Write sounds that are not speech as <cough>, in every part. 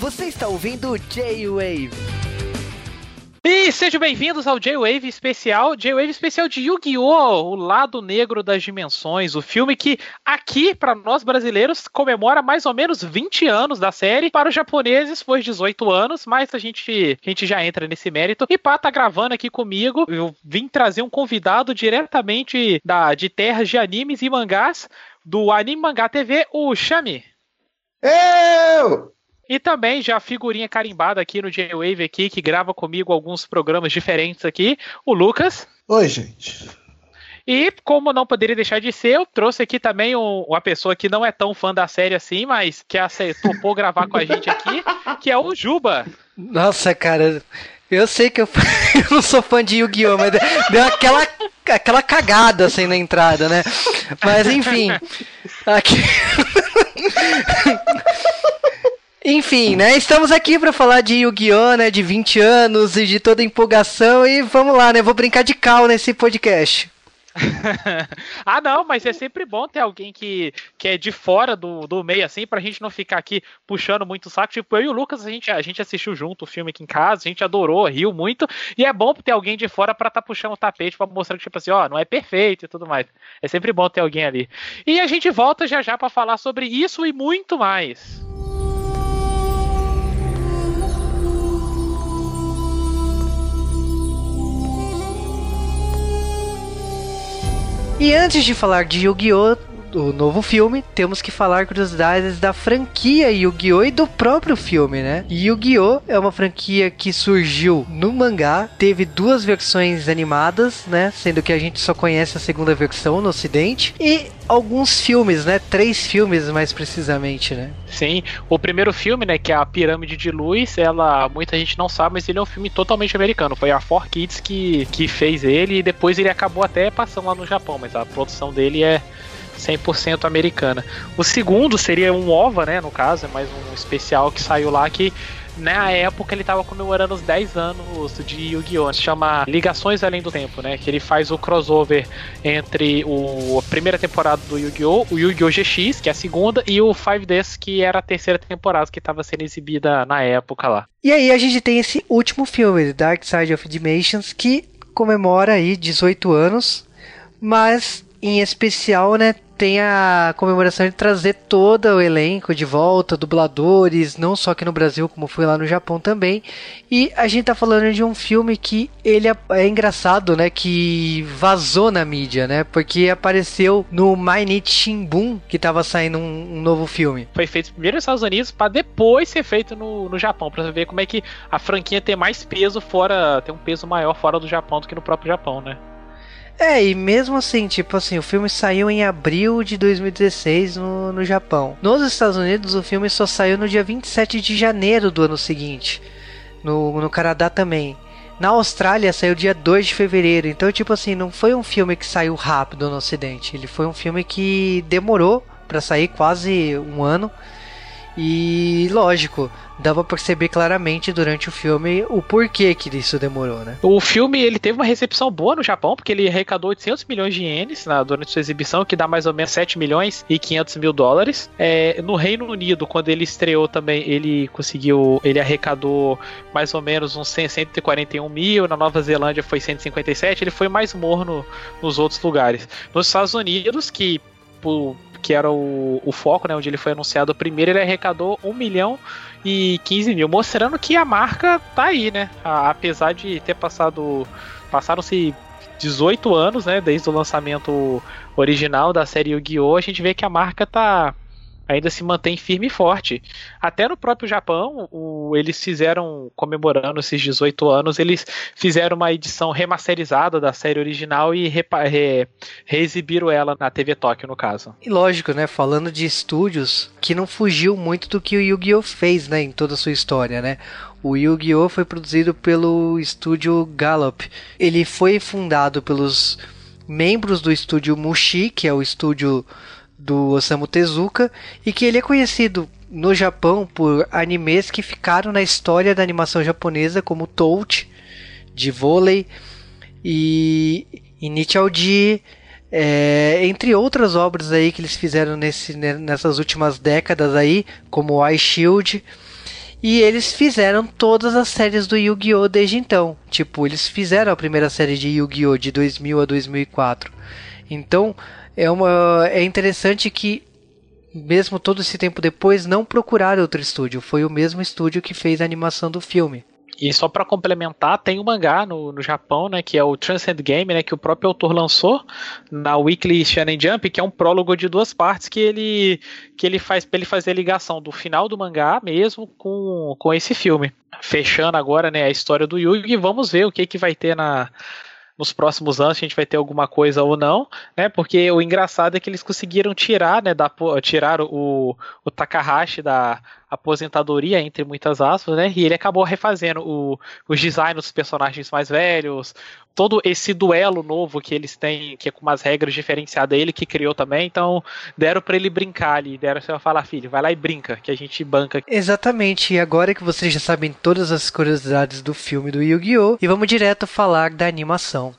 Você está ouvindo J-Wave. E sejam bem-vindos ao J-Wave especial, J-Wave especial de Yu-Gi-Oh! O Lado Negro das Dimensões, o filme que aqui, para nós brasileiros, comemora mais ou menos 20 anos da série, para os japoneses foi 18 anos, mas a gente, a gente já entra nesse mérito. E Pá tá gravando aqui comigo, eu vim trazer um convidado diretamente da, de terras de animes e mangás, do Anime Mangá TV, o Shami. Eu! E também já figurinha carimbada aqui no J-Wave aqui, que grava comigo alguns programas diferentes aqui, o Lucas. Oi, gente. E como não poderia deixar de ser, eu trouxe aqui também um, uma pessoa que não é tão fã da série assim, mas que topou gravar com a gente aqui, que é o Juba. Nossa, cara, eu sei que eu, <laughs> eu não sou fã de Yu-Gi-Oh!, mas deu aquela, aquela cagada assim na entrada, né? Mas enfim. Aqui. <laughs> Enfim, né? Estamos aqui para falar de Yu-Gi-Oh!, né? De 20 anos e de toda empolgação. E vamos lá, né? Vou brincar de cal nesse podcast. <laughs> ah, não, mas é sempre bom ter alguém que, que é de fora do, do meio, assim, pra gente não ficar aqui puxando muito o saco. Tipo, eu e o Lucas, a gente, a gente assistiu junto o filme aqui em casa, a gente adorou, riu muito, e é bom ter alguém de fora pra tá puxando o tapete pra mostrar que, tipo assim, ó, não é perfeito e tudo mais. É sempre bom ter alguém ali. E a gente volta já já pra falar sobre isso e muito mais. E antes de falar de Yu-Gi-Oh! O novo filme, temos que falar curiosidades da franquia Yu-Gi-Oh! e do próprio filme, né? Yu-Gi-Oh! é uma franquia que surgiu no mangá, teve duas versões animadas, né? Sendo que a gente só conhece a segunda versão no ocidente, e alguns filmes, né? Três filmes mais precisamente, né? Sim, o primeiro filme, né, que é a Pirâmide de Luz, ela muita gente não sabe, mas ele é um filme totalmente americano. Foi a 4Kids que, que fez ele e depois ele acabou até passando lá no Japão, mas a produção dele é 100% americana. O segundo seria um OVA, né, no caso, é mais um especial que saiu lá que na época ele estava comemorando os 10 anos de Yu-Gi-Oh! Se chama Ligações Além do Tempo, né? Que ele faz o crossover entre o, a primeira temporada do Yu-Gi-Oh! o Yu-Gi-Oh! GX, que é a segunda, e o 5Ds, que era a terceira temporada que estava sendo exibida na época lá. E aí a gente tem esse último filme, Dark Side of Dimensions, que comemora aí 18 anos, mas em especial, né, tem a comemoração de trazer todo o elenco de volta, dubladores, não só aqui no Brasil, como foi lá no Japão também. E a gente tá falando de um filme que ele é, é engraçado, né, que vazou na mídia, né, porque apareceu no Mainichi Shimbun, que tava saindo um, um, novo filme. Foi feito primeiro nos Estados Unidos para depois ser feito no, no Japão, para ver como é que a franquia tem mais peso fora, tem um peso maior fora do Japão do que no próprio Japão, né? É, e mesmo assim, tipo assim, o filme saiu em abril de 2016 no, no Japão. Nos Estados Unidos, o filme só saiu no dia 27 de janeiro do ano seguinte. No, no Canadá também. Na Austrália saiu dia 2 de fevereiro. Então, tipo assim, não foi um filme que saiu rápido no ocidente. Ele foi um filme que demorou para sair quase um ano. E lógico, dava pra perceber claramente durante o filme o porquê que isso demorou, né? O filme ele teve uma recepção boa no Japão, porque ele arrecadou 800 milhões de ienes na, durante sua exibição, que dá mais ou menos 7 milhões e 500 mil dólares. É, no Reino Unido, quando ele estreou também, ele conseguiu, ele arrecadou mais ou menos uns 141 mil, na Nova Zelândia foi 157, ele foi mais morno nos outros lugares. Nos Estados Unidos, que por que era o, o foco, né, onde ele foi anunciado primeiro, ele arrecadou 1 milhão e 15 mil, mostrando que a marca tá aí, né? A, apesar de ter passado. Passaram-se 18 anos, né? Desde o lançamento original da série Yu-Gi-Oh! A gente vê que a marca tá ainda se mantém firme e forte. Até no próprio Japão, o, eles fizeram, comemorando esses 18 anos, eles fizeram uma edição remasterizada da série original e re, re, reexibiram ela na TV Tóquio, no caso. E lógico, né? Falando de estúdios que não fugiu muito do que o Yu-Gi-Oh! fez, né? Em toda a sua história, né? O Yu-Gi-Oh! foi produzido pelo estúdio Gallop. Ele foi fundado pelos membros do estúdio Mushi, que é o estúdio do Osamu Tezuka e que ele é conhecido no Japão por animes que ficaram na história da animação japonesa como Touch de vôlei e Initial D, É, entre outras obras aí que eles fizeram nesse, nessas últimas décadas aí, como Ice Shield. E eles fizeram todas as séries do Yu-Gi-Oh! desde então. Tipo, eles fizeram a primeira série de Yu-Gi-Oh! de 2000 a 2004. Então, é, uma, é interessante que, mesmo todo esse tempo depois, não procuraram outro estúdio. Foi o mesmo estúdio que fez a animação do filme. E só para complementar, tem um mangá no, no Japão, né, que é o Transcend Game, né, que o próprio autor lançou na Weekly Shonen Jump, que é um prólogo de duas partes que ele que ele faz para ele fazer a ligação do final do mangá mesmo com, com esse filme. Fechando agora, né, a história do Yugi, vamos ver o que que vai ter na nos próximos anos a gente vai ter alguma coisa ou não, né? Porque o engraçado é que eles conseguiram tirar, né, da, tirar o, o Takahashi da aposentadoria, entre muitas aspas, né? E ele acabou refazendo o, os designs dos personagens mais velhos, todo esse duelo novo que eles têm, que é com umas regras diferenciadas, ele que criou também, então deram para ele brincar ali, deram para falar, filho, vai lá e brinca, que a gente banca. Exatamente, e agora que vocês já sabem todas as curiosidades do filme do Yu-Gi-Oh! e vamos direto falar da animação.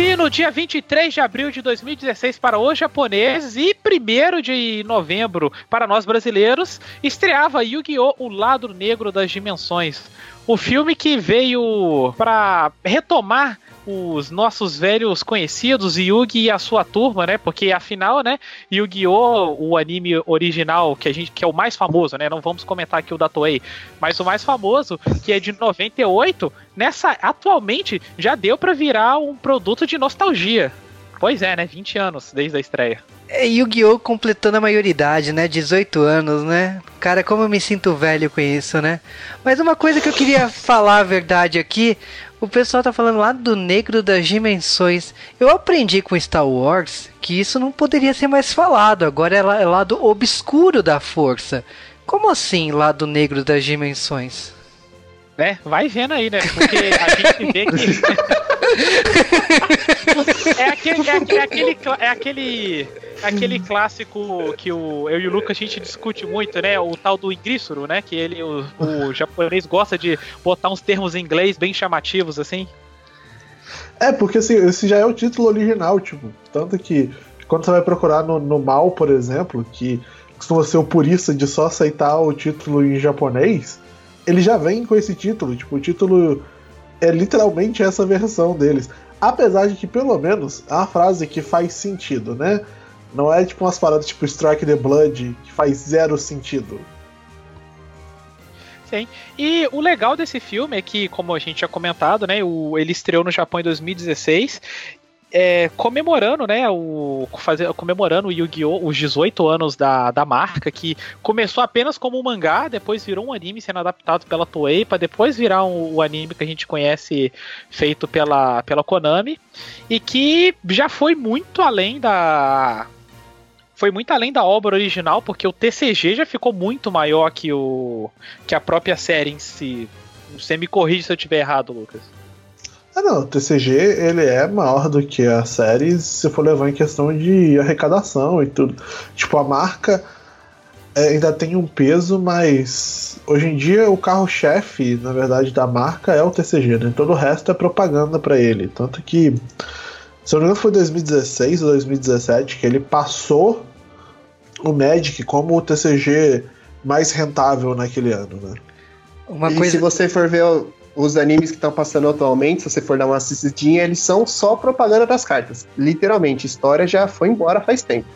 E no dia 23 de abril de 2016 para os japoneses e 1 de novembro para nós brasileiros, estreava Yu-Gi-Oh! O Lado Negro das Dimensões. O filme que veio para retomar os nossos velhos conhecidos, Yugi e a sua turma, né? Porque afinal, né, Yu-Gi-Oh, o anime original que a gente que é o mais famoso, né? Não vamos comentar aqui o da Toei, mas o mais famoso, que é de 98, nessa atualmente já deu para virar um produto de nostalgia. Pois é, né? 20 anos desde a estreia. É Yu-Gi-Oh! completando a maioridade, né? 18 anos, né? Cara, como eu me sinto velho com isso, né? Mas uma coisa que eu queria falar a verdade aqui, o pessoal tá falando lá do negro das dimensões. Eu aprendi com Star Wars que isso não poderia ser mais falado. Agora é, lá, é lado obscuro da força. Como assim lado negro das dimensões? É, vai vendo aí, né? Porque a gente vê que. <laughs> é aquele. É aquele, é aquele, é aquele aquele clássico que o, eu e o Lucas a gente discute muito, né? O tal do Ingrísuro, né? Que ele, o, o japonês gosta de botar uns termos em inglês bem chamativos, assim. É, porque assim, esse já é o título original, tipo, tanto que quando você vai procurar no, no mal, por exemplo, que costuma ser o purista de só aceitar o título em japonês, ele já vem com esse título, tipo, o título é literalmente essa versão deles. Apesar de que, pelo menos, é uma frase que faz sentido, né? Não é tipo umas paradas tipo Strike the Blood, que faz zero sentido. Sim. E o legal desse filme é que, como a gente tinha comentado, né, o, ele estreou no Japão em 2016 é, comemorando, né, o, fazer, comemorando o Yu-Gi-Oh! os 18 anos da, da marca, que começou apenas como um mangá, depois virou um anime sendo adaptado pela Toei, para depois virar um, o anime que a gente conhece feito pela, pela Konami, e que já foi muito além da, foi muito além da obra original, porque o TCG já ficou muito maior que, o, que a própria série em si. Você me corrige se eu estiver errado, Lucas. Ah, não, o TCG ele é maior do que a série se for levar em questão de arrecadação e tudo. Tipo, a marca é, ainda tem um peso, mas hoje em dia o carro-chefe, na verdade, da marca é o TCG, né? Todo o resto é propaganda para ele. Tanto que, se eu não me engano, foi 2016 ou 2017 que ele passou o Magic como o TCG mais rentável naquele ano, né? Uma e coisa... se você for ver os animes que estão passando atualmente, se você for dar uma assistidinha, eles são só propaganda das cartas. Literalmente, história já foi embora faz tempo.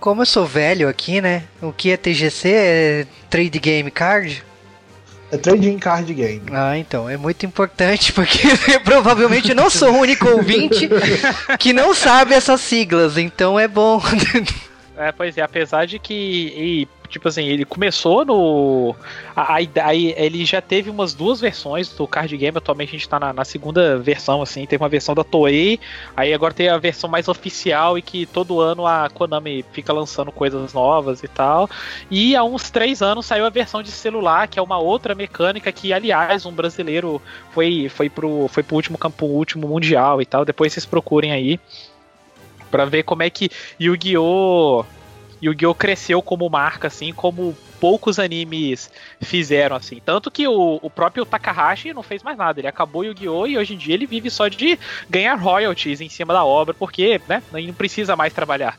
Como eu sou velho aqui, né? O que é TGC? É Trade Game Card? É Trading Card Game. Ah, então. É muito importante porque <laughs> provavelmente não sou o único ouvinte que não sabe essas siglas. Então é bom <laughs> É, pois é, apesar de que, e, tipo assim, ele começou no. Aí ele já teve umas duas versões do card game, atualmente a gente tá na, na, segunda versão, assim, teve uma versão da Toei, aí agora tem a versão mais oficial e que todo ano a Konami fica lançando coisas novas e tal. E há uns três anos saiu a versão de celular, que é uma outra mecânica que, aliás, um brasileiro foi, foi, pro, foi pro último campo, último mundial e tal. Depois vocês procurem aí para ver como é que Yu-Gi-Oh! Yu-Gi-Oh! cresceu como marca, assim, como poucos animes fizeram, assim. Tanto que o, o próprio Takahashi não fez mais nada. Ele acabou Yu-Gi-Oh! e hoje em dia ele vive só de ganhar royalties em cima da obra, porque, né, não precisa mais trabalhar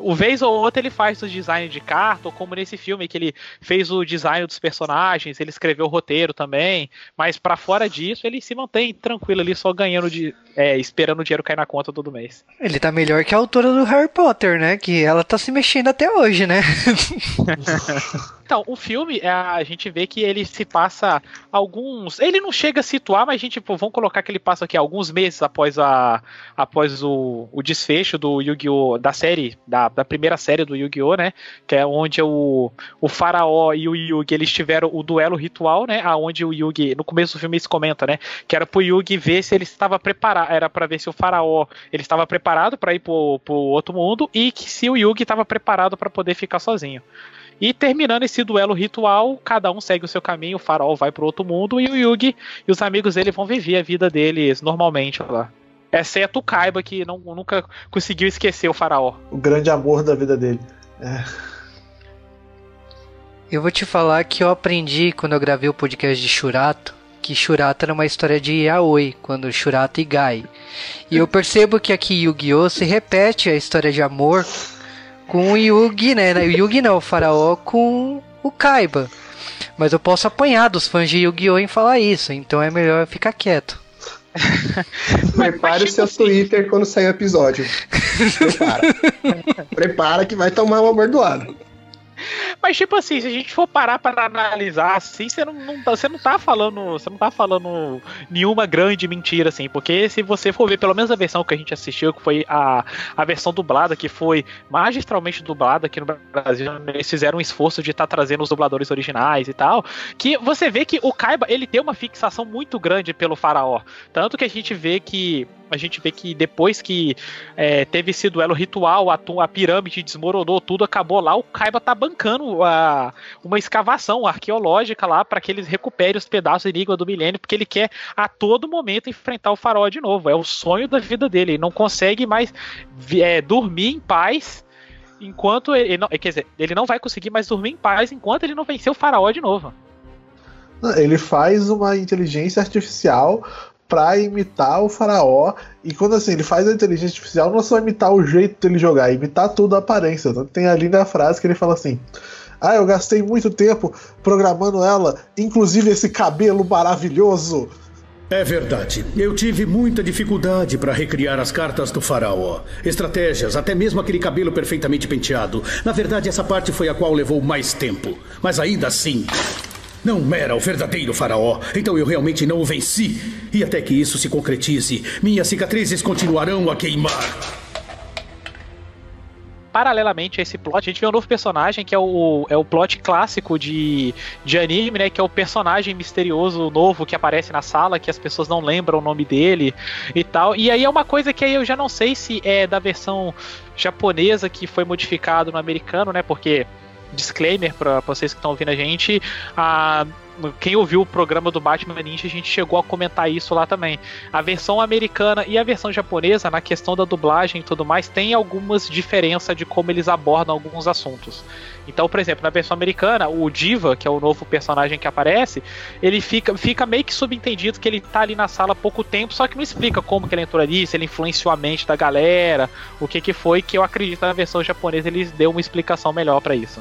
o vez ou outra ele faz o design de carta, ou como nesse filme que ele fez o design dos personagens, ele escreveu o roteiro também, mas para fora disso ele se mantém tranquilo ali, só ganhando de. É, esperando o dinheiro cair na conta todo mês. Ele tá melhor que a autora do Harry Potter, né? Que ela tá se mexendo até hoje, né? <laughs> Então, o filme, é, a gente vê que ele se passa alguns. Ele não chega a situar, mas a gente, tipo, vamos colocar que ele passa aqui alguns meses após, a, após o, o desfecho do Yu-Gi-Oh! da série, da, da primeira série do Yu-Gi-Oh! né? Que é onde o, o Faraó e o Yugi eles tiveram o duelo ritual, né? Aonde o Yugi, no começo do filme isso comenta, né? Que era pro Yugi ver se ele estava preparado, era para ver se o Faraó ele estava preparado para ir pro, pro outro mundo e que se o Yugi estava preparado para poder ficar sozinho. E terminando esse duelo ritual, cada um segue o seu caminho, o farol vai para outro mundo e o Yugi e os amigos dele vão viver a vida deles normalmente lá. Exceto o Kaiba, que não, nunca conseguiu esquecer o faraó. O grande amor da vida dele. É. Eu vou te falar que eu aprendi quando eu gravei o podcast de Shurato que Shurato era uma história de yaoi, quando Shurato e Gai. E eu percebo que aqui Yu-Gi-Oh! se repete a história de amor com o Yugi, né? O Yugi não, o faraó com o Kaiba. Mas eu posso apanhar dos fãs de Yu-Gi-Oh! em falar isso, então é melhor ficar quieto. <laughs> Prepare o seu assim. Twitter quando sair o episódio. <laughs> Prepara. Prepara que vai tomar uma bordoada. Mas, tipo assim, se a gente for parar para analisar assim, você não, não, tá, você não tá falando. Você não tá falando nenhuma grande mentira, assim. Porque se você for ver, pelo menos a versão que a gente assistiu, que foi a, a versão dublada, que foi magistralmente dublada aqui no Brasil, eles fizeram um esforço de estar tá trazendo os dubladores originais e tal. Que você vê que o Kaiba, ele tem uma fixação muito grande pelo faraó. Tanto que a gente vê que a gente vê que depois que é, teve esse duelo ritual, a, a, pirâmide desmoronou, tudo acabou lá, o Kaiba tá bancando a, uma escavação arqueológica lá para que eles recuperem os pedaços do Enigma do Milênio, porque ele quer a todo momento enfrentar o farol de novo. É o sonho da vida dele. Ele não consegue mais é, dormir em paz enquanto ele, não, quer dizer, ele não vai conseguir mais dormir em paz enquanto ele não vencer o faraó de novo. Ele faz uma inteligência artificial pra imitar o faraó. E quando assim, ele faz a inteligência artificial, não é só imitar o jeito dele jogar, é imitar tudo a aparência. Então, tem a linda frase que ele fala assim. Ah, eu gastei muito tempo programando ela, inclusive esse cabelo maravilhoso. É verdade. Eu tive muita dificuldade para recriar as cartas do faraó. Estratégias, até mesmo aquele cabelo perfeitamente penteado. Na verdade, essa parte foi a qual levou mais tempo. Mas ainda assim, não era o verdadeiro faraó, então eu realmente não o venci. E até que isso se concretize, minhas cicatrizes continuarão a queimar. Paralelamente a esse plot, a gente vê um novo personagem que é o, é o plot clássico de, de anime, né? Que é o personagem misterioso novo que aparece na sala, que as pessoas não lembram o nome dele e tal. E aí é uma coisa que eu já não sei se é da versão japonesa que foi modificado no americano, né? Porque disclaimer para vocês que estão ouvindo a gente. A, quem ouviu o programa do Batman Ninja, a gente chegou a comentar isso lá também. A versão americana e a versão japonesa, na questão da dublagem e tudo mais, tem algumas diferenças de como eles abordam alguns assuntos. Então, por exemplo, na versão americana, o Diva, que é o novo personagem que aparece, ele fica, fica meio que subentendido que ele tá ali na sala há pouco tempo, só que não explica como que ele entrou ali, se ele influenciou a mente da galera, o que que foi, que eu acredito na versão japonesa eles deu uma explicação melhor para isso.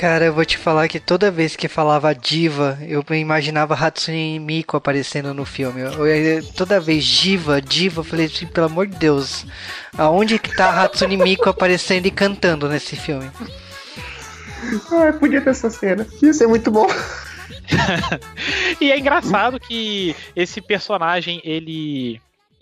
Cara, eu vou te falar que toda vez que falava diva, eu imaginava Hatsune Miku aparecendo no filme. Eu, eu, toda vez diva, diva, eu falei assim, pelo amor de Deus, aonde que tá Hatsune Miku aparecendo e cantando nesse filme? Ah, podia ter essa cena. Ia ser muito bom. <laughs> e é engraçado que esse personagem, ele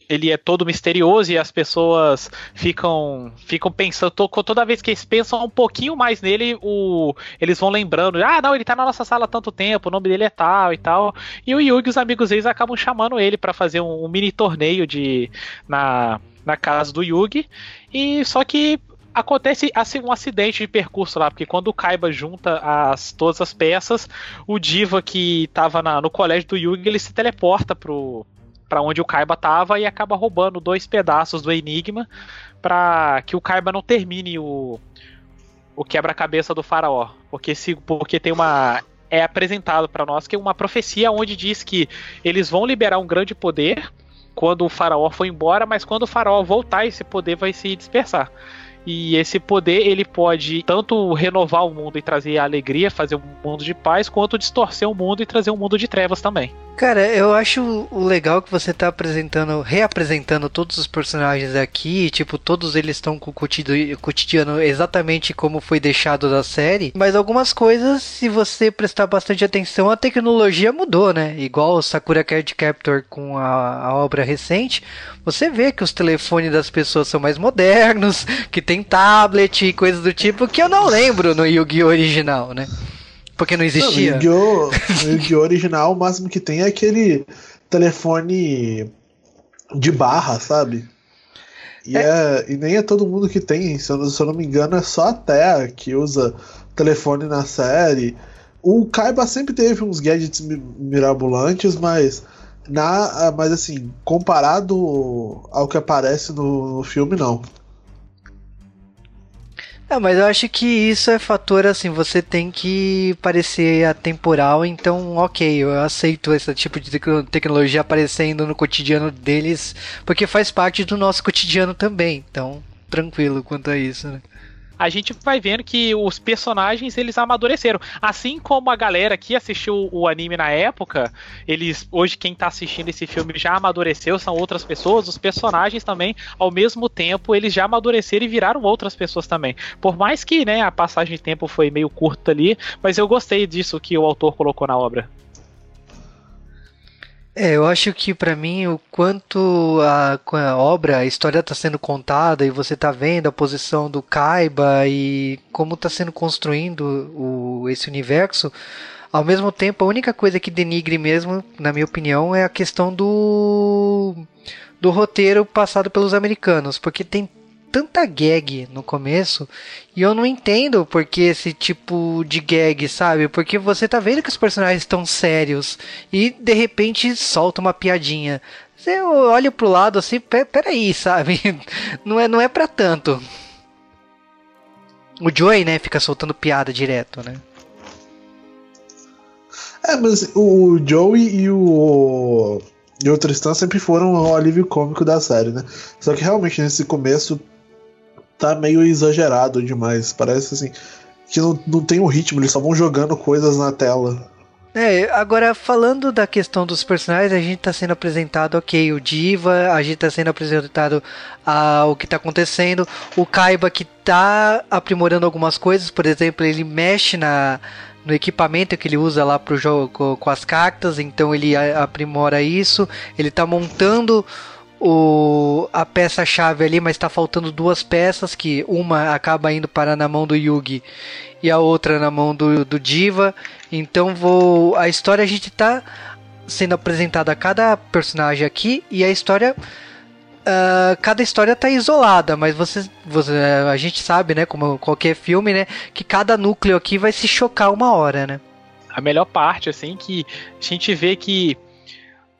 ele é todo misterioso e as pessoas ficam ficam pensando toda vez que eles pensam um pouquinho mais nele, o, eles vão lembrando, ah, não, ele tá na nossa sala há tanto tempo, o nome dele é tal e tal. E o Yugi e os amigos deles acabam chamando ele para fazer um, um, mini torneio de na, na casa do Yugi. E só que acontece assim, um acidente de percurso lá, porque quando o Kaiba junta as, todas as peças, o Diva que estava no colégio do Yugi, ele se teleporta pro, para onde o Kaiba tava e acaba roubando dois pedaços do Enigma para que o Kaiba não termine o, o quebra-cabeça do faraó. Porque, se, porque tem uma. É apresentado para nós que é uma profecia onde diz que eles vão liberar um grande poder quando o faraó for embora, mas quando o faraó voltar, esse poder vai se dispersar. E esse poder ele pode tanto renovar o mundo e trazer alegria, fazer um mundo de paz, quanto distorcer o mundo e trazer um mundo de trevas também. Cara, eu acho o legal que você tá apresentando, reapresentando todos os personagens aqui, tipo, todos eles estão com o cotidiano exatamente como foi deixado da série, mas algumas coisas, se você prestar bastante atenção, a tecnologia mudou, né? Igual o Sakura Card Captor com a, a obra recente, você vê que os telefones das pessoas são mais modernos, <laughs> que tem tablet e coisas do tipo que eu não lembro no Yu-Gi-Oh! original, né? Porque não existia. Não, Yu-Gi-Oh! <laughs> Yu original, o máximo que tem é aquele telefone de barra, sabe? E, é. é e nem é todo mundo que tem, se eu, se eu não me engano, é só a Terra que usa telefone na série. O Kaiba sempre teve uns gadgets mirabolantes, mas na, mas assim, comparado ao que aparece no, no filme, não. É, mas eu acho que isso é fator assim, você tem que parecer atemporal, então ok, eu aceito esse tipo de tecnologia aparecendo no cotidiano deles, porque faz parte do nosso cotidiano também, então tranquilo quanto a isso, né? A gente vai vendo que os personagens eles amadureceram. Assim como a galera que assistiu o anime na época, eles hoje quem tá assistindo esse filme já amadureceu, são outras pessoas, os personagens também, ao mesmo tempo, eles já amadureceram e viraram outras pessoas também. Por mais que, né, a passagem de tempo foi meio curta ali, mas eu gostei disso que o autor colocou na obra. É, eu acho que para mim o quanto a, a, obra, a história está sendo contada e você está vendo a posição do Kaiba e como está sendo construindo o, esse universo, ao mesmo tempo a única coisa que denigre mesmo, na minha opinião, é a questão do do roteiro passado pelos americanos, porque tem tanta gag no começo e eu não entendo porque esse tipo de gag, sabe? Porque você tá vendo que os personagens estão sérios e de repente solta uma piadinha. Você olha pro lado assim, peraí, sabe? <laughs> Não é, não é pra tanto. O Joey, né, fica soltando piada direto, né? É, mas o Joey e o. E o Tristan sempre foram o alívio cômico da série, né? Só que realmente nesse começo tá meio exagerado demais. Parece assim que não, não tem um ritmo, eles só vão jogando coisas na tela. É, agora falando da questão dos personagens, a gente tá sendo apresentado, ok, o Diva, a gente tá sendo apresentado a, o que tá acontecendo, o Kaiba que tá aprimorando algumas coisas, por exemplo, ele mexe na, no equipamento que ele usa lá pro jogo com as cartas, então ele aprimora isso, ele tá montando o, a peça-chave ali, mas está faltando duas peças, que uma acaba indo para na mão do Yugi e a outra na mão do, do Diva. Então vou. A história a gente está sendo apresentada a cada personagem aqui e a história. Uh, cada história está isolada, mas você, você, a gente sabe, né, como qualquer filme, né, que cada núcleo aqui vai se chocar uma hora, né? A melhor parte, assim, que a gente vê que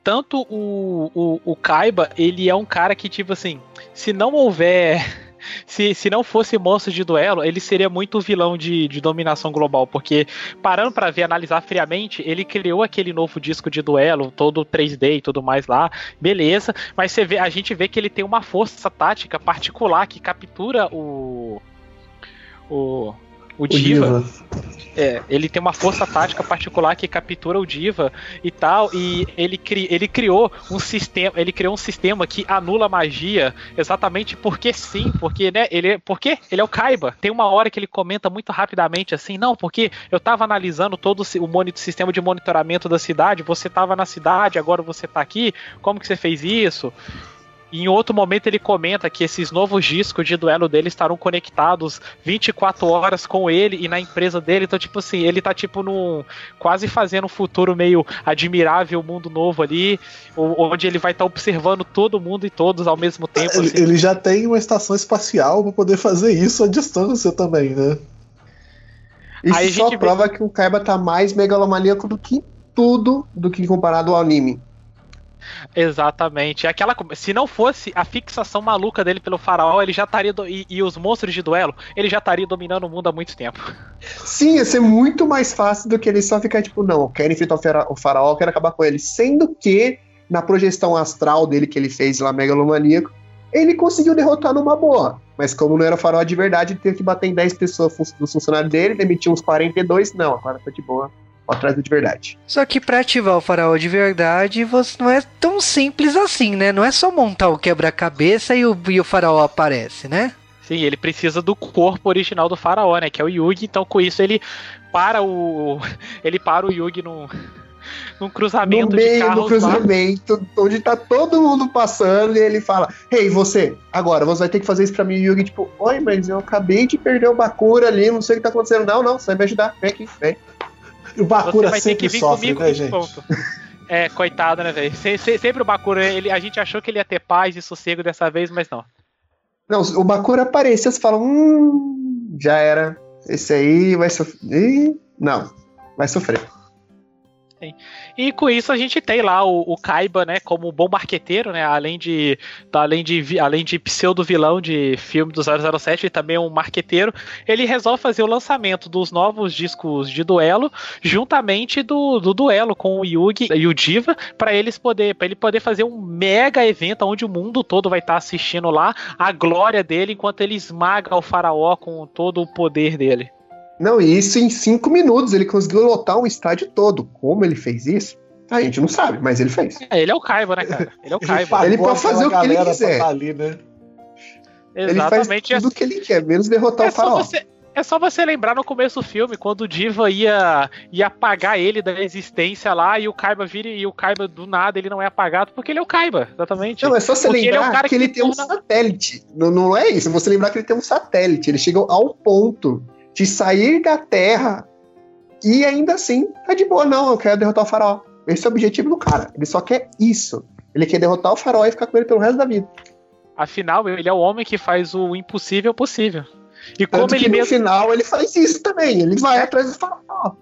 tanto o, o, o Kaiba, ele é um cara que, tipo assim, se não houver. <laughs> Se, se não fosse monstro de duelo, ele seria muito vilão de, de dominação global, porque parando para ver, analisar friamente, ele criou aquele novo disco de duelo, todo 3D e tudo mais lá, beleza, mas você vê, a gente vê que ele tem uma força tática particular que captura o. O, o Diva. É, ele tem uma força tática particular que captura o Diva e tal, e ele, cri, ele criou um sistema, ele criou um sistema que anula a magia exatamente porque sim, porque, né, ele, porque ele é o Kaiba. Tem uma hora que ele comenta muito rapidamente assim, não, porque eu tava analisando todo o monitor, sistema de monitoramento da cidade, você tava na cidade, agora você tá aqui, como que você fez isso? Em outro momento ele comenta que esses novos discos de duelo dele estarão conectados 24 horas com ele e na empresa dele. Então, tipo assim, ele tá tipo num. quase fazendo um futuro meio admirável, mundo novo ali, onde ele vai estar tá observando todo mundo e todos ao mesmo tempo. Ele, assim. ele já tem uma estação espacial para poder fazer isso à distância também, né? Isso Aí só prova vê... que o Kaiba tá mais megalomaníaco do que tudo do que comparado ao anime. Exatamente. Aquela, se não fosse a fixação maluca dele pelo faraó, ele já estaria. E, e, os monstros de duelo, ele já estaria dominando o mundo há muito tempo. Sim, ia ser muito mais fácil do que ele só ficar tipo, não, eu quero enfrentar o faraó, eu quero acabar com ele. Sendo que, na projeção astral dele que ele fez lá, megalomaníaco, ele conseguiu derrotar numa boa. Mas como não era faraó de verdade, ele teve que bater em 10 pessoas dos funcionários dele, demitiu uns 42. Não, agora foi de boa atrás do de verdade. Só que para ativar o faraó de verdade, você não é tão simples assim, né? Não é só montar o quebra-cabeça e o, e o faraó aparece, né? Sim, ele precisa do corpo original do faraó, né? Que é o Yugi. Então, com isso, ele para o. <laughs> Ele para o Yugi no. Num cruzamento no meio de carros do cruzamento, lá. onde tá todo mundo passando, e ele fala: Hey, você, agora, você vai ter que fazer isso pra mim. E o Yugi, tipo, oi, mas eu acabei de perder o Bakura ali, não sei o que tá acontecendo. Não, não, você vai me ajudar, vem aqui, vem. O Bakura sempre ter que vir sofre, comigo né, gente? Ponto. É, coitado, né, velho? Sempre o Bakura, ele, a gente achou que ele ia ter paz e sossego dessa vez, mas não. Não, o Bakura apareceu, você fala, hum, já era. Esse aí vai sofrer. Não, vai sofrer. E com isso a gente tem lá o, o Kaiba, né, como bom marqueteiro, né, além de além de além de pseudo vilão de filme do 007 e também um marqueteiro, ele resolve fazer o lançamento dos novos discos de duelo juntamente do, do duelo com o Yugi e o Diva para eles poder para ele poder fazer um mega evento onde o mundo todo vai estar tá assistindo lá a glória dele enquanto ele esmaga o faraó com todo o poder dele. Não, e isso em cinco minutos. Ele conseguiu lotar um estádio todo. Como ele fez isso? A gente não sabe, mas ele fez. É, ele é o Kaiba, né, cara? Ele é o Kaiba. ele pode fazer o que ele quiser. Tá ali, né? Exatamente. Ele faz tudo o que ele quer, menos derrotar é o faraó. Você, é só você lembrar no começo do filme, quando o Diva ia, ia apagar ele da existência lá, e o Kaiba vira e o Kaiba do nada ele não é apagado, porque ele é o Kaiba, exatamente. Não, é só você porque lembrar ele é um que, que, ele tem um satélite. Não, não é isso, é você lembrar que ele tem um satélite. Ele chegou ao ponto de sair da Terra e ainda assim tá de boa, não, eu quero derrotar o faraó. Esse é o objetivo do cara. Ele só quer isso. Ele quer derrotar o faraó e ficar com ele pelo resto da vida. Afinal, ele é o homem que faz o impossível possível. E Tanto como ele mesmo... no final ele faz isso também. Ele vai atrás do faraó.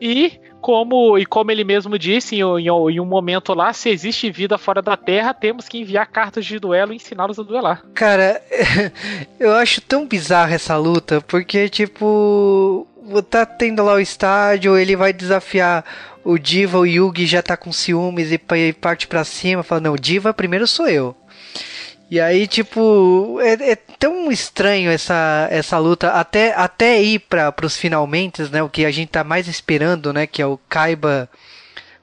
E como, e como ele mesmo disse em, em, em, um momento lá, se existe vida fora da Terra, temos que enviar cartas de duelo e ensiná-los a duelar. Cara, <laughs> eu acho tão bizarra essa luta, porque, tipo, tá tendo lá o estádio, ele vai desafiar o Diva, o Yugi já tá com ciúmes e parte pra cima, fala, não, Diva primeiro sou eu. E aí, tipo, é, é, tão estranho essa, essa luta, até, até ir para os finalmente, né? O que a gente tá mais esperando, né? Que é o Kaiba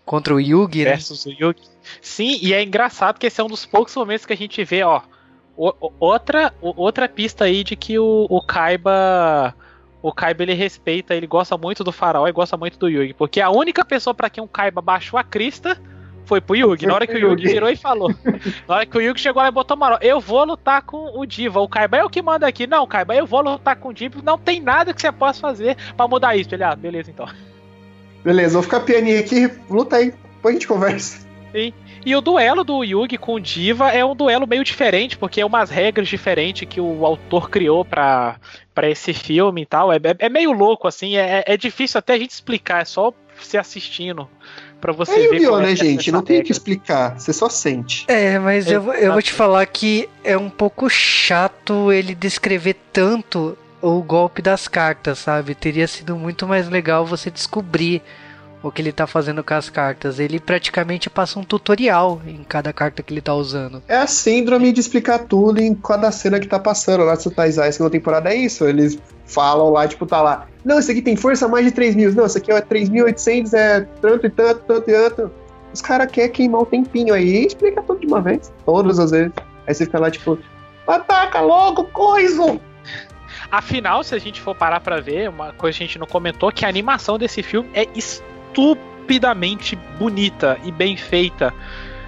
contra o Yugi, né? Versus o Yugi. Sim, e é engraçado que esse é um dos poucos momentos que a gente vê, ó. outra, outra pista aí de que o, o Kaiba. O Kaiba ele respeita, ele gosta muito do faraó e gosta muito do Yugi. Porque a única pessoa para quem o Kaiba baixou a crista foi pro Yugi. Na hora que o Yugi virou e falou. Na hora que o Yugi chegou lá e botou uma eu vou lutar com o Diva. O Kaiba é o que manda aqui. Não, Kaiba, eu vou lutar com o Diva. Não tem nada que você possa fazer pra mudar isso. Ele, ah, beleza então. Beleza, vou ficar pianinho aqui. Luta aí. Depois a gente conversa. Sim. E o duelo do Yugi com o Diva é um duelo meio diferente, porque é umas regras diferentes que o autor criou para esse filme e tal. É, é, é meio louco, assim, é, é difícil até a gente explicar, é só se assistindo para você é ver. Yu-Gi-Oh, né, é gente? Não tem o que explicar, você só sente. É, mas é, eu, eu vou te falar que é um pouco chato ele descrever tanto o golpe das cartas, sabe? Teria sido muito mais legal você descobrir o que ele tá fazendo com as cartas. Ele praticamente passa um tutorial em cada carta que ele tá usando. É a síndrome de explicar tudo em cada cena que tá passando. Lá no Taizai, segunda temporada é isso. Eles falam lá, tipo, tá lá. Não, esse aqui tem força mais de 3 mil. Não, esse aqui é 3.800, é tanto e tanto, tanto e tanto. Os caras querem queimar um tempinho aí e explica tudo de uma vez. Todas as vezes. Aí você fica lá, tipo, ataca logo, coisa! Afinal, se a gente for parar pra ver, uma coisa que a gente não comentou, que a animação desse filme é estupidamente bonita e bem feita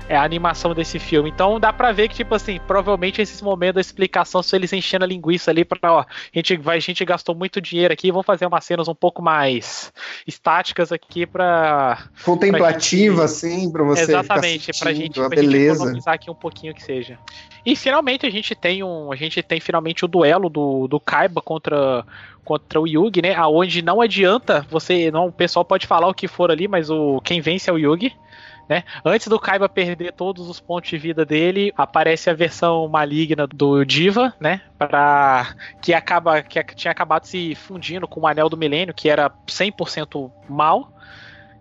é a animação desse filme. Então dá pra ver que, tipo assim, provavelmente esses momentos da explicação são eles enchendo a linguiça ali pra, ó, a gente, vai, a gente gastou muito dinheiro aqui, vamos fazer umas cenas um pouco mais estáticas aqui pra. Contemplativa, pra gente, assim, pra você. Exatamente, pra gente, pra beleza. gente economizar aqui um pouquinho que seja. E finalmente a gente tem um. A gente tem finalmente o duelo do, do Kaiba contra contra o Yugi, né? Aonde não adianta você, não, o pessoal pode falar o que for ali, mas o quem vence é o Yugi né? Antes do Kaiba perder todos os pontos de vida dele, aparece a versão maligna do Diva, né? Para que acaba que tinha acabado se fundindo com o Anel do Milênio, que era 100% mal.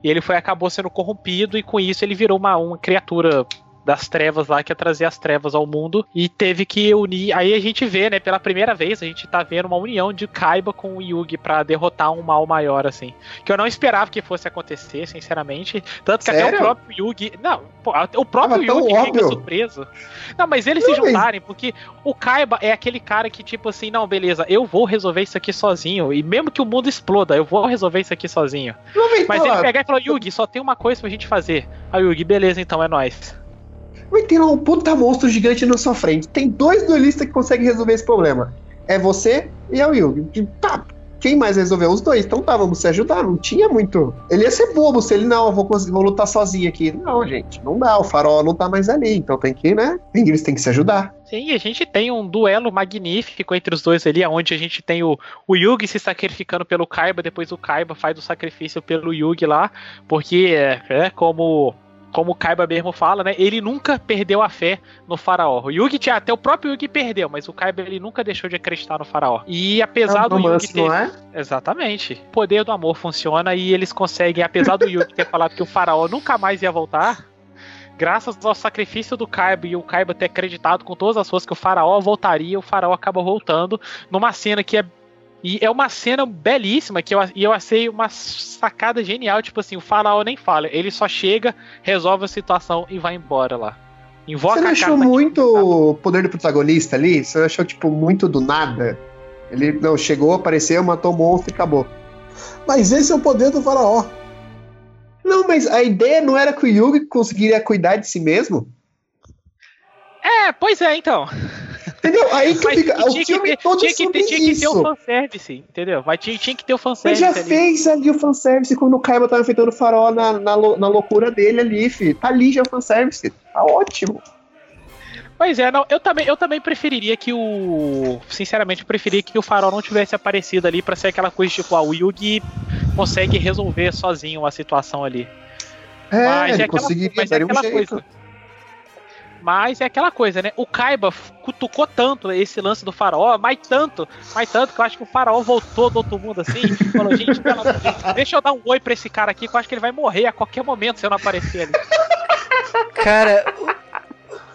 E ele foi acabou sendo corrompido e com isso ele virou uma, uma criatura das trevas lá, que ia trazer as trevas ao mundo, e teve que unir. Aí a gente vê, né, pela primeira vez, a gente tá vendo uma união de Kaiba com o Yugi para derrotar um mal maior, assim. Que eu não esperava que fosse acontecer, sinceramente. Tanto que Sério? até o próprio Yugi. Não, o próprio ah, Yugi fica surpreso. Não, mas eles não, se juntarem, porque o Kaiba é aquele cara que, tipo assim, não, beleza, eu vou resolver isso aqui sozinho. E mesmo que o mundo exploda, eu vou resolver isso aqui sozinho. Mas ele pegar e falar, Yugi, só tem uma coisa pra gente fazer. Aí Yugi, beleza, então é nós. Vai ter lá um puta monstro gigante na sua frente. Tem dois duelistas que conseguem resolver esse problema. É você e é o Yugi. Quem mais resolveu? Os dois. Então tá, vamos se ajudar. Não tinha muito. Ele ia ser bobo se ele, não, eu vou, vou lutar sozinho aqui. Não, gente, não dá. O farol não tá mais ali. Então tem que, né? Eles têm que se ajudar. Sim, a gente tem um duelo magnífico entre os dois ali, onde a gente tem o, o Yugi se sacrificando pelo Kaiba, depois o Kaiba faz o sacrifício pelo Yugi lá, porque é, é como como o Kaiba mesmo fala, né? Ele nunca perdeu a fé no faraó. O Yugi tinha até o próprio Yugi perdeu, mas o Kaiba ele nunca deixou de acreditar no faraó. E apesar é do Yugi ter não é? exatamente, o poder do amor funciona e eles conseguem, apesar do Yugi ter falado que o faraó nunca mais ia voltar, graças ao sacrifício do Kaiba e o Kaiba ter acreditado com todas as forças que o faraó voltaria, o faraó acaba voltando numa cena que é e é uma cena belíssima que eu, e eu achei uma sacada genial. Tipo assim, o faraó nem fala, ele só chega, resolve a situação e vai embora lá. Invoca Você não achou muito o poder do protagonista ali? Você achou, tipo, muito do nada? Ele não chegou, apareceu, matou o monstro e acabou. Mas esse é o poder do faraó. Não, mas a ideia não era que o Yugi conseguiria cuidar de si mesmo? É, pois é, então. Entendeu? Aí que fica. O filme ter, todo tinha que, ter, tinha que ter o fanservice, entendeu? Mas tinha, tinha que ter o fanservice. Mas já ali. fez ali o fanservice quando o Kaiba tava enfrentando o farol na, na, na loucura dele ali, fi. Tá ali já o fanservice. Tá ótimo. Pois é, não, eu também, eu também preferiria que o. Sinceramente, eu preferia que o farol não tivesse aparecido ali para ser aquela coisa tipo, ah, o Yugi consegue resolver sozinho a situação ali. É, mas ele é aquela, conseguiria, mas é aquela um coisa. Mas é aquela coisa, né? O Kaiba cutucou tanto esse lance do faraó, mas tanto, mas tanto que eu acho que o faraó voltou do outro mundo assim falou, gente, deixa eu dar um oi pra esse cara aqui que eu acho que ele vai morrer a qualquer momento se eu não aparecer ali. Cara,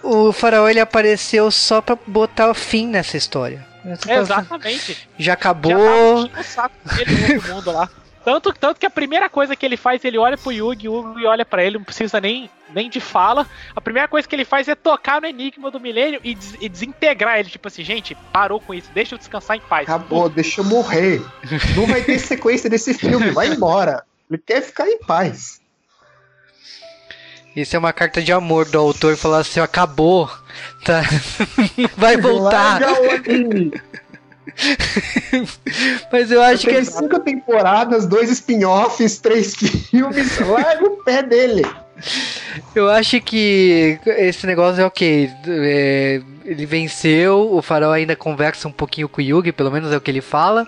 o, o faraó ele apareceu só pra botar fim nessa história. exatamente. Já acabou. Já o saco dele no outro mundo lá. Tanto, tanto que a primeira coisa que ele faz, ele olha pro Yugi, o Yugi olha para ele, não precisa nem, nem de fala. A primeira coisa que ele faz é tocar no Enigma do Milênio e, des, e desintegrar ele. Tipo assim, gente, parou com isso, deixa eu descansar em paz. Acabou, deixa eu morrer. Não vai ter sequência desse filme, vai embora. Ele quer ficar em paz. Isso é uma carta de amor do autor falar assim, acabou. Tá. <laughs> Vai voltar. <laughs> Mas eu acho Tem que. cinco temporadas, dois spin-offs, três <laughs> filmes. Larga o pé dele. Eu acho que esse negócio é ok. É, ele venceu, o farol ainda conversa um pouquinho com o Yugi, pelo menos é o que ele fala.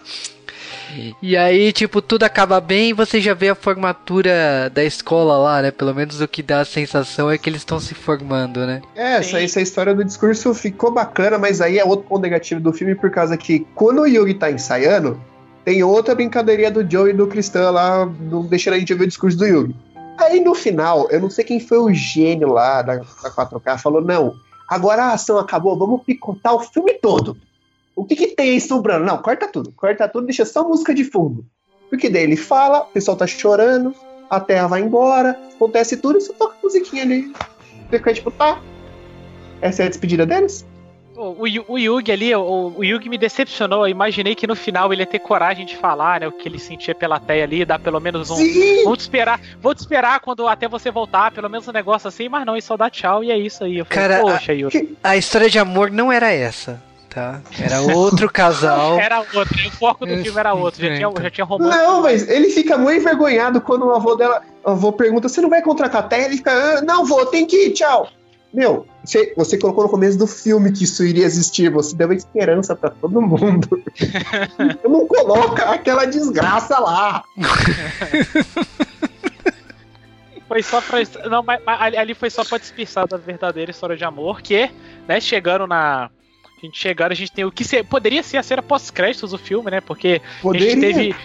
E aí, tipo, tudo acaba bem e você já vê a formatura da escola lá, né? Pelo menos o que dá a sensação é que eles estão se formando, né? É, essa, essa história do discurso ficou bacana, mas aí é outro ponto negativo do filme, por causa que quando o Yugi tá ensaiando, tem outra brincadeirinha do Joe e do Cristã lá, não deixando a gente ver o discurso do Yugi. Aí no final, eu não sei quem foi o gênio lá da, da 4K, falou: não, agora a ação acabou, vamos picotar o filme todo. O que, que tem aí sobrando? Não, corta tudo. Corta tudo, deixa só música de fundo. Porque daí ele fala, o pessoal tá chorando, a terra vai embora, acontece tudo e só toca a musiquinha ali. Fica tipo, tá. Essa é a despedida deles? O, o, o Yugi ali, o, o, Yugi me decepcionou. Eu imaginei que no final ele ia ter coragem de falar, né? O que ele sentia pela Teia ali, dar pelo menos um. Sim! Vou te esperar, vou te esperar quando até você voltar, pelo menos um negócio assim, mas não, ele só dá tchau e é isso aí. Eu falei, Cara, Poxa, Yugi. A, a história de amor não era essa tá? Era outro casal. <laughs> era outro, o foco do filme era outro, já tinha, já tinha romance. Não, mas ele fica muito envergonhado quando o avô dela, o avô pergunta, você não vai contra a terra? Ele fica, ah, não vou, tem que ir, tchau. Meu, você, você colocou no começo do filme que isso iria existir, você deu esperança para todo mundo. <laughs> não coloca aquela desgraça lá. Foi só pra. Não, mas, mas ali foi só pra despistar da verdadeira história de amor, que, né, chegando na. A gente chegando, a gente tem o que ser, poderia ser a cena pós-créditos do filme, né? Porque Poderia. a gente teve.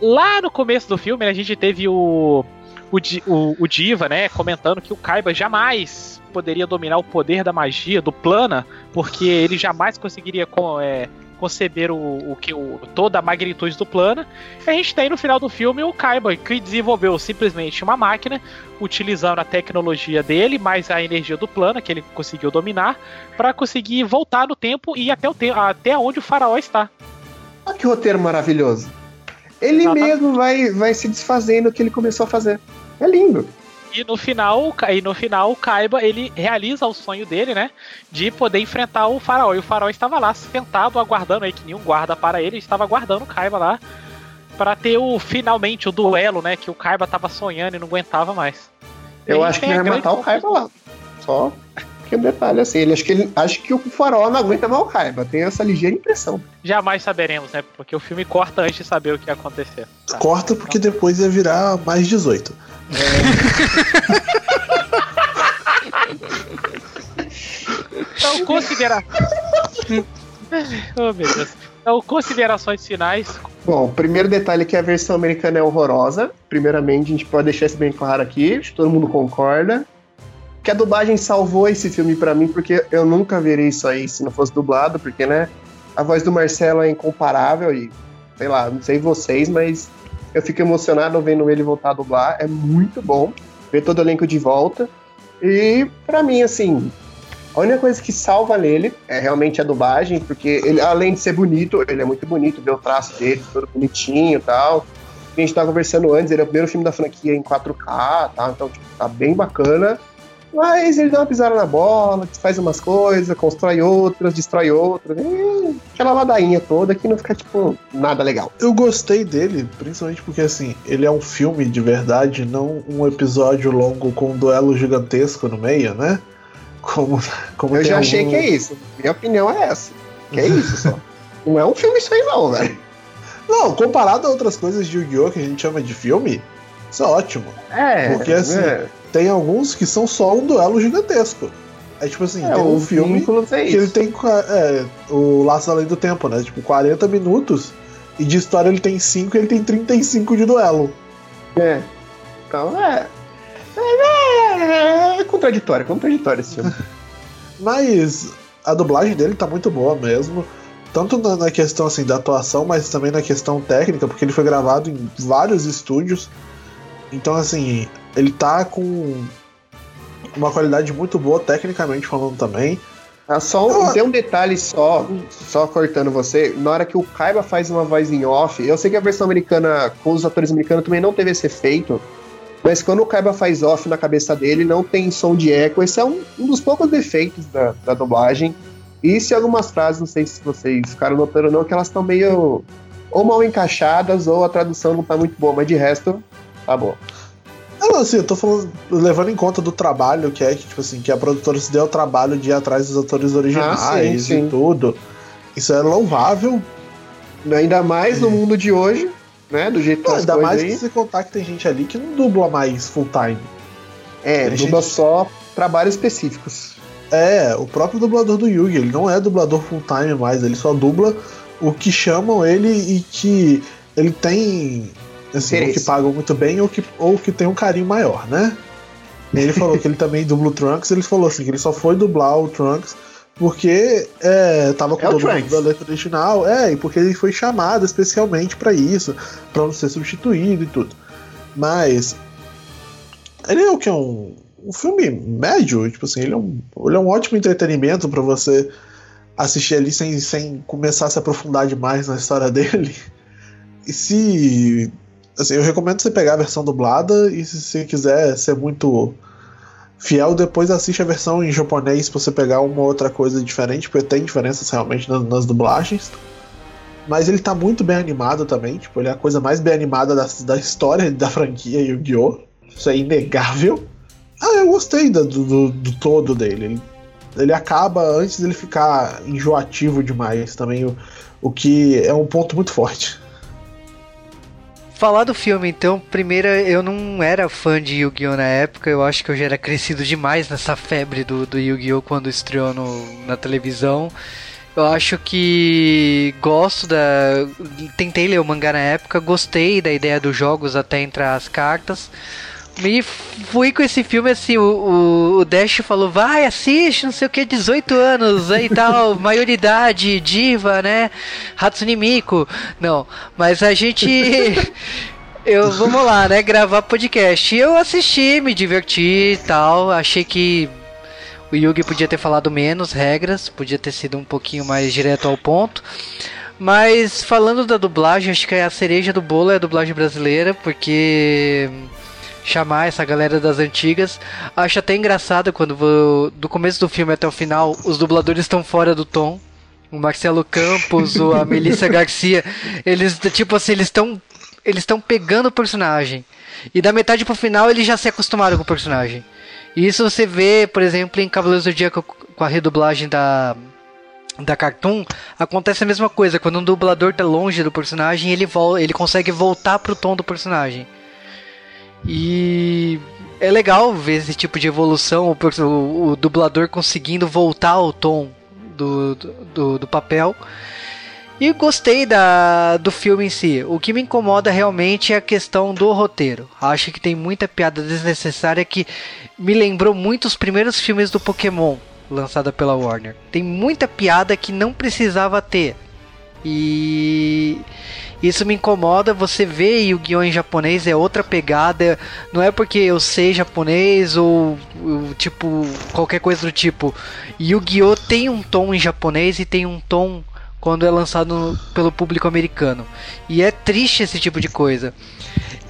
Lá no começo do filme, né, a gente teve o. O, o, o Diva, né, comentando que o Kaiba jamais poderia dominar o poder da magia do Plana, porque ele jamais conseguiria co- é, conceber o, o que o, toda a magnitude do Plana. E a gente tem no final do filme o Kaiba, que desenvolveu simplesmente uma máquina, utilizando a tecnologia dele, mais a energia do Plana, que ele conseguiu dominar, para conseguir voltar no tempo e ir até, o te até onde o faraó está. Olha que roteiro maravilhoso. Ele Exatamente. mesmo vai, vai se desfazendo o que ele começou a fazer. É lindo. E no final, e no final o Kaiba ele realiza o sonho dele, né, de poder enfrentar o faraó. E o faraó estava lá sentado aguardando aí que nenhum guarda para ele, ele estava aguardando o Kaiba lá para ter o finalmente o duelo, né, que o Kaiba tava sonhando e não aguentava mais. Eu acho que tem ele vai matar o Kaiba lá. Só que um detalhe assim. Ele, acho, que ele, acho que o faraó não aguenta mais o Kaiba. Tenho essa ligeira impressão. Jamais saberemos, né, porque o filme corta antes de saber o que ia acontecer. Tá. Corta porque depois ia virar mais 18. Então, considera... <laughs> oh, meu Deus. Então, considerações finais. Bom, primeiro detalhe é que a versão americana é horrorosa. Primeiramente, a gente pode deixar isso bem claro aqui. Acho que todo mundo concorda. Que a dublagem salvou esse filme pra mim, porque eu nunca veria isso aí se não fosse dublado, porque, né? A voz do Marcelo é incomparável e, sei lá, não sei vocês, mas eu fico emocionado vendo ele voltar a dublar. É muito bom ver todo o elenco de volta. E, pra mim, assim, a única coisa que salva nele é realmente a dublagem, porque ele, além de ser bonito, ele é muito bonito, ver o traço dele, todo bonitinho e tal. A gente tava conversando antes, ele é o primeiro filme da franquia em 4K, tá? Então, tipo, tá bem bacana. Mas ele dá uma pisada na bola, faz umas coisas, constrói outras, destrói outras. aquela ladainha toda que não fica, tipo, nada legal. Eu gostei dele, principalmente porque assim, ele é um filme de verdade, não um episódio longo com um duelo gigantesco no meio, né? Como, como Eu já achei algum- que é isso. Minha opinião é essa. Que é isso só. <laughs> Não é um filme isso aí, não, velho. Não, comparado a outras coisas de Yu-Gi-Oh! que a gente chama de filme, isso é ótimo. É. Porque, assim, é, Tem alguns que são só um duelo gigantesco. É tipo assim, é tem um filme é que ele tem qua- é, o Laço Além do Tempo, né? Tipo, 40 minutos. E de história ele tem 5 e ele tem 35 de duelo. É. Então é. É, é contraditório, é contraditório esse filme. <laughs> Mas a dublagem dele tá muito boa mesmo. Tanto na, na questão assim da atuação, mas também na questão técnica, porque ele foi gravado em vários estúdios. Então assim, ele tá com uma qualidade muito boa tecnicamente falando também. Ah, só um, Ah. tem um detalhe só, só cortando você. Na hora que o Kaiba faz uma voz em off, eu sei que a versão americana, com os atores americanos, também não teve esse efeito. Mas quando o Kaiba faz off na cabeça dele, não tem som de eco. Esse é um, um dos poucos defeitos da, da dublagem. E se algumas frases, não sei se vocês ficaram notando ou não, que elas estão meio ou mal encaixadas ou a tradução não tá muito boa, mas de resto, tá bom. Não, assim, eu tô falando, levando em conta do trabalho que é que, tipo assim, que a produtora se deu o trabalho de ir atrás dos atores originais Ah, sim, sim. e tudo. Isso é louvável. Ainda mais no mundo de hoje, né? Do jeito que Não, ainda mais aí. que você contar que tem gente ali que não dubla mais full time. É, Tem dubla gente- só trabalhos específicos. É, o próprio dublador do Yugi, ele não é dublador full time mais, ele só dubla o que chamam ele e que ele tem assim, ou que pagam muito bem ou que, ou que tem um carinho maior, né? Ele falou que ele <laughs> também dubla o Trunks, ele falou assim, que ele só foi dublar o Trunks porque é, tava com É o todo mundo Trunks. da letra original, é, e porque ele foi chamado especialmente pra isso, pra não ser substituído e tudo. Mas ele é o que? Um, um filme médio, tipo assim, ele é um, ele é um ótimo entretenimento pra você assistir ali sem, sem começar a se aprofundar demais na história <laughs> dele. E se. Assim, eu recomendo você pegar a versão dublada e se você quiser ser muito fiel, depois assiste a versão em japonês pra você pegar uma outra coisa diferente, porque tem diferenças realmente nas, nas dublagens. Mas ele tá muito bem animado também, tipo, ele é a coisa mais bem animada da, da história da franquia Yu-Gi-Oh! Isso é inegável. Ah, eu gostei do, do, do todo dele. Ele, ele acaba antes dele ficar enjoativo demais também, o, o que é um ponto muito forte. Falar do filme, então, primeiro, eu não era fã de Yu-Gi-Oh! na época, eu acho que eu já era crescido demais nessa febre do, do Yu-Gi-Oh! quando estreou no, na televisão. Eu acho que gosto da. Tentei ler o mangá na época, gostei da ideia dos jogos até entrar as cartas. E fui com esse filme assim, o, o, Dash falou, vai, assiste, não sei o que, 18 anos aí <laughs> tal, maioridade, diva, né? Hatsune Miku. Não, mas a gente. <laughs> eu, vamos lá, né? Gravar podcast. Eu assisti, me diverti e tal. Achei que o Yugi podia ter falado menos regras, podia ter sido um pouquinho mais direto ao ponto. Mas falando da dublagem, acho que a cereja do bolo é a dublagem brasileira, porque chamar essa galera das antigas. Acho até engraçado quando vou, do começo do filme até o final os dubladores estão fora do tom. O Marcelo Campos, ou a <laughs> Melissa Garcia, eles tipo assim, eles estão eles estão pegando o personagem. E da metade pro final eles já se acostumaram com o personagem. E isso você vê, por exemplo, em Cavaleiros do Dia com a redublagem da da Cartoon, acontece a mesma coisa. Quando um dublador tá longe do personagem, ele, ele consegue voltar pro tom do personagem. E é legal ver esse tipo de evolução, o, o, dublador conseguindo voltar ao tom do, do, do, papel. E gostei da, do filme em si. O que me incomoda realmente é a questão do roteiro. Acho que tem muita piada desnecessária que me lembrou muito os primeiros filmes do Pokémon lançada pela Warner. Tem muita piada que não precisava ter. E isso me incomoda. Você vê Yu-Gi-Oh! em japonês é outra pegada. Não é porque eu sei japonês ou, tipo qualquer coisa do tipo. Yu-Gi-Oh! tem um tom em japonês e tem um tom quando é lançado pelo público americano. E é triste esse tipo de coisa.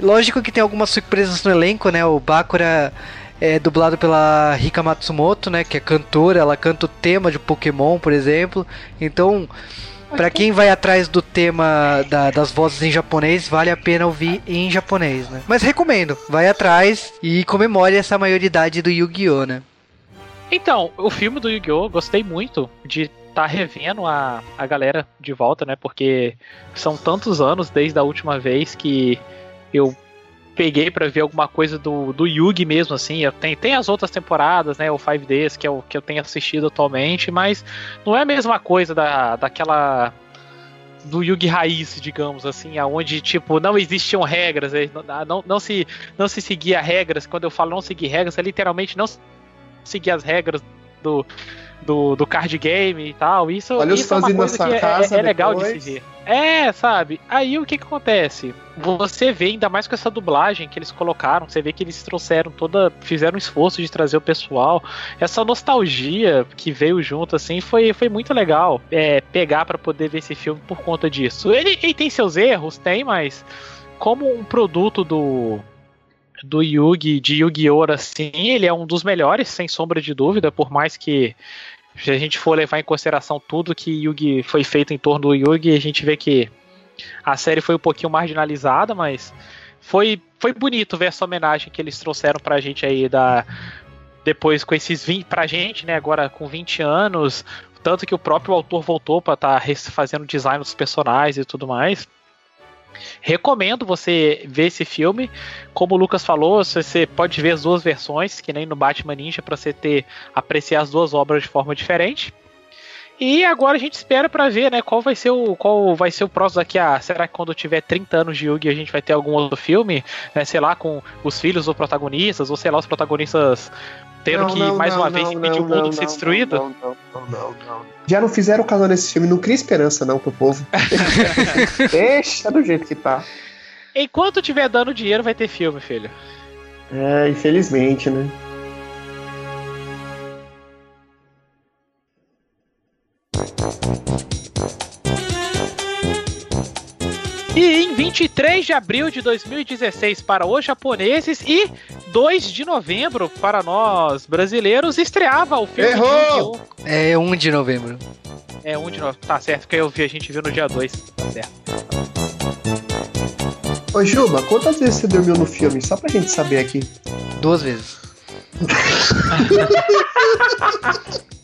Lógico que tem algumas surpresas no elenco, né? O Bakura é dublado pela Rika Matsumoto, né? Que é cantora, ela canta o tema de Pokémon, por exemplo. Então, para quem vai atrás do tema da, das vozes em japonês, vale a pena ouvir em japonês, né? Mas recomendo, vai atrás e comemore essa maioridade do Yu-Gi-Oh, né? Então, o filme do Yu-Gi-Oh! gostei muito de estar tá revendo a, a galera de volta, né? Porque são tantos anos desde a última vez que eu peguei para ver alguma coisa do, do Yugi mesmo, assim. Tenho, tem as outras temporadas, né? O 5 Days, que é o que eu tenho assistido atualmente, mas não é a mesma coisa da, daquela. Do Yugi raiz, digamos assim, aonde tipo não existiam regras, é, não, não, não, se não se seguia regras. Quando eu falo não seguir regras, é literalmente não seguir as regras do, do, do card game e tal. Isso, Olha isso é uma coisa que é, é, é legal de se ver. É, sabe? Aí o que que acontece? Você vê, ainda mais com essa dublagem que eles colocaram, você vê que eles trouxeram toda. fizeram um esforço de trazer o pessoal. Essa nostalgia que veio junto, assim, foi, foi muito legal é, pegar para poder ver esse filme por conta disso. Ele, ele tem seus erros, tem, mas como um produto do do Yugi, de Yu-Gi-Oh! assim, ele é um dos melhores, sem sombra de dúvida, por mais que se a gente for levar em consideração tudo que Yugi foi feito em torno do Yugi, a gente vê que a série foi um pouquinho marginalizada, mas foi, foi bonito ver essa homenagem que eles trouxeram pra gente aí da depois com esses 20 pra gente, né, agora com 20 anos, tanto que o próprio autor voltou para estar tá fazendo design dos personagens e tudo mais. Recomendo você ver esse filme. Como o Lucas falou, você pode ver as duas versões, que nem no Batman Ninja, para você ter apreciar as duas obras de forma diferente. E agora a gente espera para ver, né, qual vai ser o qual vai ser o próximo daqui a, será que quando tiver 30 anos de Yugi a gente vai ter algum outro filme, né, sei lá, com os filhos dos protagonistas, ou sei lá, os protagonistas tendo não, que não, mais não, uma vez impedir o mundo de ser destruído? Não, não, não, não, Já não fizeram caso nesse filme, não cria esperança não pro povo. <laughs> Deixa do jeito que tá. Enquanto tiver dando dinheiro, vai ter filme, filho. É, infelizmente, né? E em 23 de abril de 2016 para os japoneses e 2 de novembro para nós brasileiros estreava o filme Errou! É 1 de novembro. É 1 de novembro. Tá certo, que eu vi, a gente viu no dia 2. Tá certo. Ô Juba, quantas vezes você dormiu no filme? Só pra gente saber aqui. Duas vezes. <laughs>